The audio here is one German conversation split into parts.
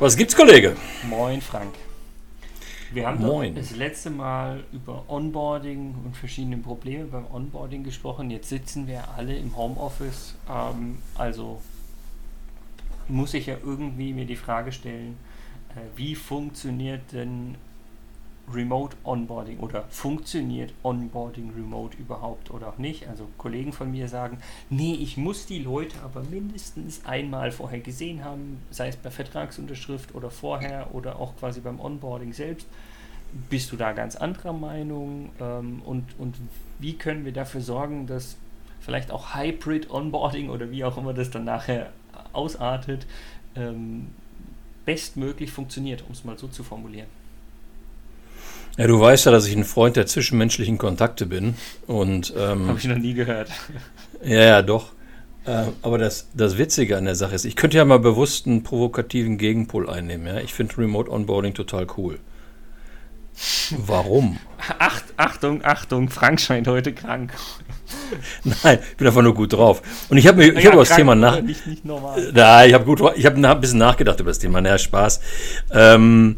Was gibt's, Kollege? Moin, Frank. Wir haben Moin. das letzte Mal über Onboarding und verschiedene Probleme beim Onboarding gesprochen. Jetzt sitzen wir alle im Homeoffice. Ähm, also muss ich ja irgendwie mir die Frage stellen, äh, wie funktioniert denn Remote Onboarding oder funktioniert Onboarding Remote überhaupt oder auch nicht. Also Kollegen von mir sagen, nee, ich muss die Leute aber mindestens einmal vorher gesehen haben, sei es bei Vertragsunterschrift oder vorher oder auch quasi beim Onboarding selbst. Bist du da ganz anderer Meinung? Ähm, und, und wie können wir dafür sorgen, dass vielleicht auch Hybrid Onboarding oder wie auch immer das dann nachher ausartet, ähm, bestmöglich funktioniert, um es mal so zu formulieren? Ja, du weißt ja, dass ich ein Freund der zwischenmenschlichen Kontakte bin. Und, ähm, Habe ich noch nie gehört. Ja, ja, doch. Äh, aber das, das Witzige an der Sache ist, ich könnte ja mal bewusst einen provokativen Gegenpol einnehmen. Ja? Ich finde Remote Onboarding total cool. Warum? Acht, Achtung, Achtung, Frank scheint heute krank. Nein, ich bin einfach nur gut drauf. Und ich habe mir, ich Ja, habe über das Thema nach, Nicht, nicht normal. Na, ich habe gut, ich habe ein bisschen nachgedacht über das Thema. Na, Spaß. Ähm,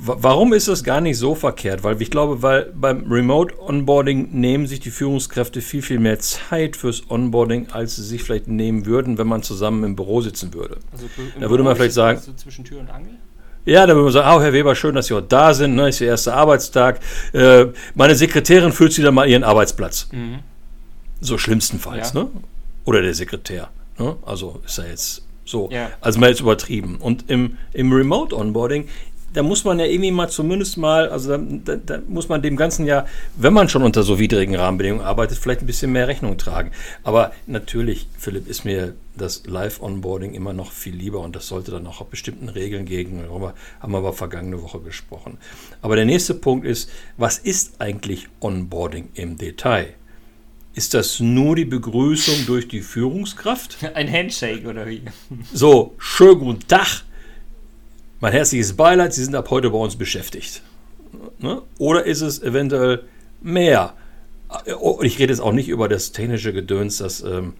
warum ist das gar nicht so verkehrt? Weil ich glaube, weil beim Remote Onboarding nehmen sich die Führungskräfte viel, viel mehr Zeit fürs Onboarding, als sie sich vielleicht nehmen würden, wenn man zusammen im Büro sitzen würde. Also, Da würde man vielleicht sagen- zwischen Tür und Angel? Ja, da würde man sagen, oh, Herr Weber, schön, dass Sie heute da sind. Ne, ist Ihr erster Arbeitstag. Äh, meine Sekretärin fühlt Sie dann mal ihren Arbeitsplatz. Mhm. So schlimmstenfalls, Ja. ne? Oder der Sekretär. Ne? Also ist ja jetzt so. Ja. Also mal jetzt übertrieben. Und im, im Remote Onboarding, da muss man ja irgendwie mal zumindest mal, also da, da, da muss man dem Ganzen ja, wenn man schon unter so widrigen Rahmenbedingungen arbeitet, vielleicht ein bisschen mehr Rechnung tragen. Aber natürlich, Philipp, ist mir das Live-Onboarding immer noch viel lieber und das sollte dann auch auf bestimmten Regeln gegen, darüber haben wir aber vergangene Woche gesprochen. Aber der nächste Punkt ist, was ist eigentlich Onboarding im Detail? Ist das nur die Begrüßung durch die Führungskraft? Ein Handshake oder wie? So, schönen guten Tag. Mein herzliches Beileid, Sie sind ab heute bei uns beschäftigt. Ne? Oder ist es eventuell mehr? Und ich rede jetzt auch nicht über das technische Gedöns, das, ähm,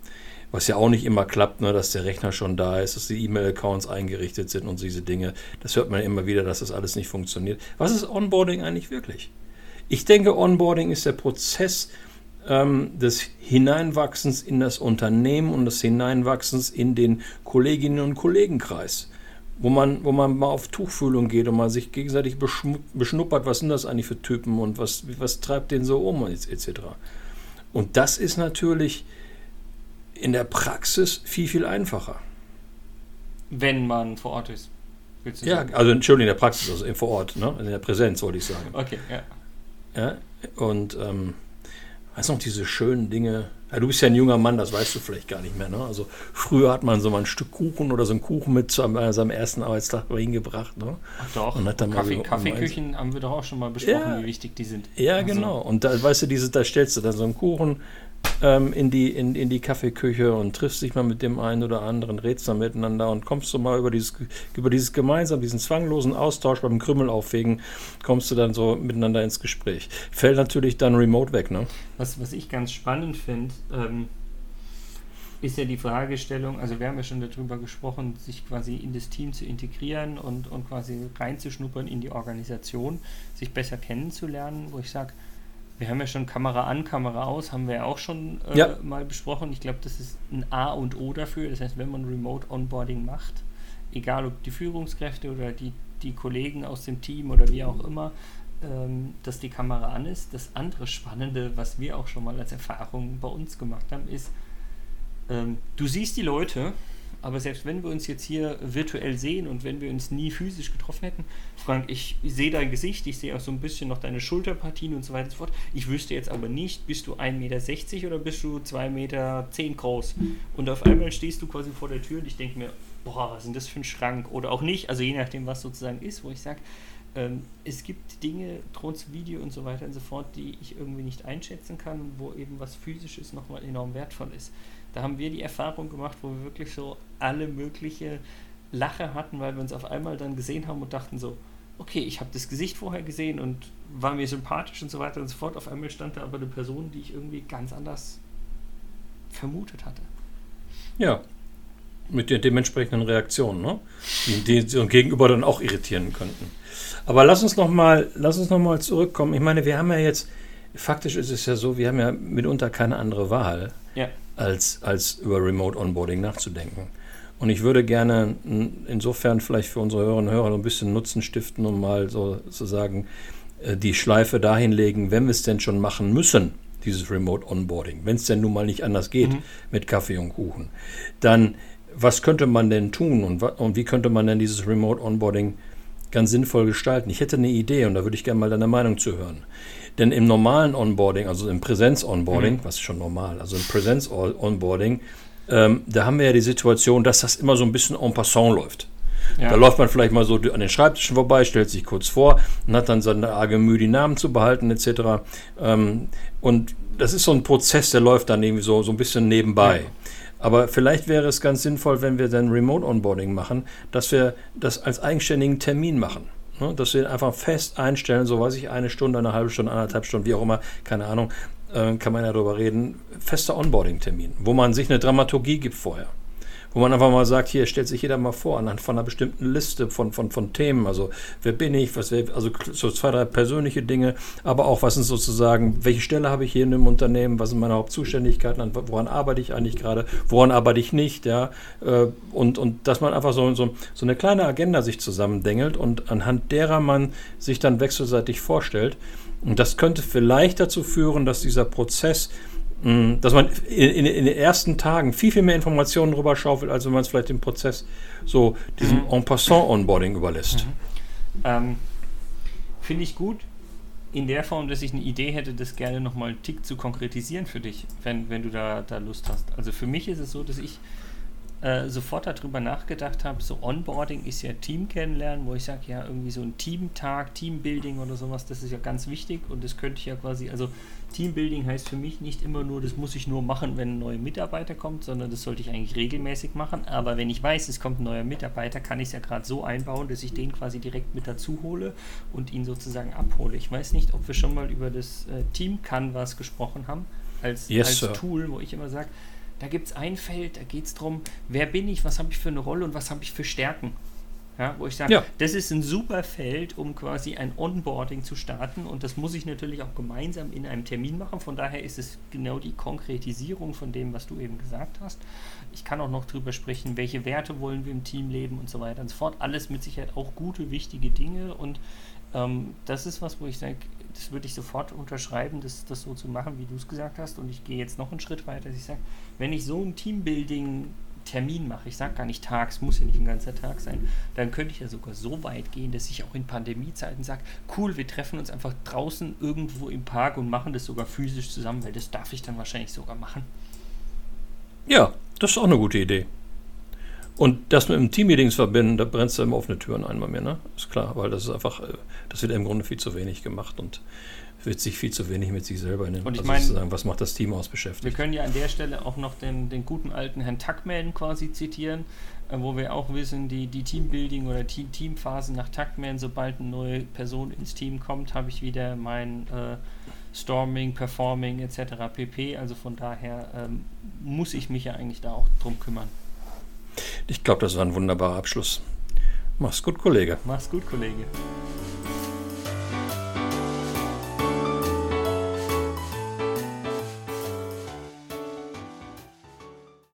was ja auch nicht immer klappt, ne? dass der Rechner schon da ist, dass die E-Mail-Accounts eingerichtet sind und diese Dinge. Das hört man immer wieder, dass das alles nicht funktioniert. Was ist Onboarding eigentlich wirklich? Ich denke, Onboarding ist der Prozess ähm, des Hineinwachsens in das Unternehmen und des Hineinwachsens in den Kolleginnen und Kollegenkreis. Wo man, wo man mal auf Tuchfühlung geht und mal sich gegenseitig beschnuppert, was sind das eigentlich für Typen und was, was treibt den so um etc. Und das ist natürlich in der Praxis viel, viel einfacher. Wenn man vor Ort ist. Willst du Ja, sagen? also Entschuldigung, in der Praxis, also vor Ort, ne? in der Präsenz, wollte ich sagen. Okay, ja. Ja, und ähm, weißt du noch, diese schönen Dinge. Ja, du bist ja ein junger Mann, das weißt du vielleicht gar nicht mehr. Ne? Also früher hat man so mal ein Stück Kuchen oder so einen Kuchen mit zu einem- seinem ersten Arbeitstag bei ihm gebracht. Ne? Ach doch, Und hat dann mal Kaffee, so- Kaffeeküchen haben wir doch auch schon mal besprochen, Ja. wie wichtig die sind. Ja, Also, genau. Und da, weißt du, diese, da stellst du dann so einen Kuchen ähm, in, die, in, in die Kaffeeküche und triffst dich mal mit dem einen oder anderen, redst dann miteinander und kommst du mal über dieses, über dieses gemeinsam, diesen zwanglosen Austausch beim Krümmel aufwägen, kommst du dann so miteinander ins Gespräch. Fällt natürlich dann remote weg, ne? Was, was ich ganz spannend finde, ähm, ist ja die Fragestellung, also wir haben ja schon darüber gesprochen, sich quasi in das Team zu integrieren und, und quasi reinzuschnuppern in die Organisation, sich besser kennenzulernen, wo ich sage, wir haben ja schon Kamera an, Kamera aus, haben wir ja auch schon äh, Ja. mal besprochen. Ich glaube, das ist ein A und O dafür. Das heißt, wenn man Remote Onboarding macht, egal ob die Führungskräfte oder die, die Kollegen aus dem Team oder wie auch immer, ähm, dass die Kamera an ist. Das andere Spannende, was wir auch schon mal als Erfahrung bei uns gemacht haben, ist, ähm, du siehst die Leute, aber selbst wenn wir uns jetzt hier virtuell sehen und wenn wir uns nie physisch getroffen hätten, Frank, ich sehe dein Gesicht, ich sehe auch so ein bisschen noch deine Schulterpartien und so weiter und so fort. Ich wüsste jetzt aber nicht, bist du 1,60 Meter oder bist du 2,10 Meter groß? Und auf einmal stehst du quasi vor der Tür und ich denke mir, boah, was ist denn das für ein Schrank? Oder auch nicht, also je nachdem, was sozusagen ist, wo ich sage, ähm, es gibt Dinge, trotz Video und so weiter und so fort, die ich irgendwie nicht einschätzen kann, wo eben was Physisches nochmal enorm wertvoll ist. Da haben wir die Erfahrung gemacht, wo wir wirklich so alle mögliche Lache hatten, weil wir uns auf einmal dann gesehen haben und dachten so, okay, ich habe das Gesicht vorher gesehen und war mir sympathisch und so weiter und so fort. Auf einmal stand da aber eine Person, die ich irgendwie ganz anders vermutet hatte. Ja. Mit der dementsprechenden Reaktion, ne? die, die, gegenüber dann auch irritieren könnten. Aber lass uns noch mal, lass uns noch zurückkommen. Ich meine, wir haben ja jetzt, faktisch ist es ja so, wir haben ja mitunter keine andere Wahl, Ja. als, als über Remote Onboarding nachzudenken. Und ich würde gerne insofern vielleicht für unsere Hörerinnen und Hörer ein bisschen Nutzen stiften und mal so sozusagen äh, die Schleife dahin legen, wenn wir es denn schon machen müssen, dieses Remote Onboarding, wenn es denn nun mal nicht anders geht mit Kaffee und Kuchen, dann was könnte man denn tun und, und wie könnte man denn dieses Remote Onboarding ganz sinnvoll gestalten? Ich hätte eine Idee und da würde ich gerne mal deine Meinung zu hören. Denn im normalen Onboarding, also im Präsenz-Onboarding, was ist schon normal, also im Präsenz-Onboarding, ähm, da haben wir ja die Situation, dass das immer so ein bisschen en passant läuft. Ja. Da läuft man vielleicht mal so an den Schreibtischen vorbei, stellt sich kurz vor und hat dann seine arge Mühe, die Namen zu behalten etc. Ähm, und das ist so ein Prozess, der läuft dann irgendwie so, so ein bisschen nebenbei. Ja. Aber vielleicht wäre es ganz sinnvoll, wenn wir dann Remote Onboarding machen, dass wir das als eigenständigen Termin machen. Ne? Dass wir einfach fest einstellen, so weiß ich, eine Stunde, eine halbe Stunde, anderthalb Stunden, wie auch immer, keine Ahnung, äh, kann man ja darüber reden. Fester Onboarding-Termin, wo man sich eine Dramaturgie gibt vorher wo man einfach mal sagt, hier stellt sich jeder mal vor anhand von einer bestimmten Liste von, von, von Themen, also wer bin ich, was wär, also so zwei, drei persönliche Dinge, aber auch was sind sozusagen, welche Stelle habe ich hier in dem Unternehmen, was sind meine Hauptzuständigkeiten, an- woran arbeite ich eigentlich gerade, woran arbeite ich nicht, ja, äh, und, und dass man einfach so, so, so eine kleine Agenda sich zusammendengelt und anhand derer man sich dann wechselseitig vorstellt. Und das könnte vielleicht dazu führen, dass dieser Prozess dass man in, in, in den ersten Tagen viel, viel mehr Informationen drüber schaufelt, als wenn man es vielleicht im Prozess so diesem en passant Onboarding überlässt. Ähm, Finde ich gut. In der Form, dass ich eine Idee hätte, das gerne nochmal einen Tick zu konkretisieren für dich, wenn, wenn du da, da Lust hast. Also für mich ist es so, dass ich äh, sofort darüber nachgedacht habe, so Onboarding ist ja Team kennenlernen, wo ich sage, ja, irgendwie so ein Teamtag, Teambuilding oder sowas, das ist ja ganz wichtig und das könnte ich ja quasi, also Teambuilding heißt für mich nicht immer nur, das muss ich nur machen, wenn ein neuer Mitarbeiter kommt, sondern das sollte ich eigentlich regelmäßig machen. Aber wenn ich weiß, es kommt ein neuer Mitarbeiter, kann ich es ja gerade so einbauen, dass ich den quasi direkt mit dazu hole und ihn sozusagen abhole. Ich weiß nicht, ob wir schon mal über das äh, Team Canvas gesprochen haben, als, Yes, als. Tool, wo ich immer sage, da gibt es ein Feld, da geht es darum, wer bin ich, was habe ich für eine Rolle und was habe ich für Stärken. Ja, wo ich sage, Ja. das ist ein super Feld, um quasi ein Onboarding zu starten und das muss ich natürlich auch gemeinsam in einem Termin machen. Von daher ist es genau die Konkretisierung von dem, was du eben gesagt hast. Ich kann auch noch drüber sprechen, welche Werte wollen wir im Team leben und so weiter und so fort. Alles mit Sicherheit auch gute, wichtige Dinge und ähm, das ist was, wo ich sage, das würde ich sofort unterschreiben, das, das so zu machen, wie du es gesagt hast. Und ich gehe jetzt noch einen Schritt weiter, dass ich sage, wenn ich so ein Teambuilding Termin mache, ich sage gar nicht tags, muss ja nicht ein ganzer Tag sein, dann könnte ich ja sogar so weit gehen, dass ich auch in Pandemiezeiten sage, cool, wir treffen uns einfach draußen irgendwo im Park und machen das sogar physisch zusammen, weil das darf ich dann wahrscheinlich sogar machen. Ja, das ist auch eine gute Idee. Und das mit dem Teammeetings verbinden, da brennst du immer offene Türen ein bei mir, ne? Ist klar, weil das ist einfach, äh, das wird im Grunde viel zu wenig gemacht und wird sich viel zu wenig mit sich selber in den, Und ich also was macht das Team aus Wir beschäftigt. können ja an der Stelle auch noch den, den guten alten Herrn Tuckman quasi zitieren, äh, wo wir auch wissen, die, die Teambuilding oder Team Teamphasen nach Tuckman, sobald eine neue Person ins Team kommt, habe ich wieder mein äh, Storming, Performing etc. pp. Also von daher ähm, muss ich mich ja eigentlich da auch drum kümmern. Ich glaube, das war ein wunderbarer Abschluss. Mach's gut, Kollege. Mach's gut, Kollege.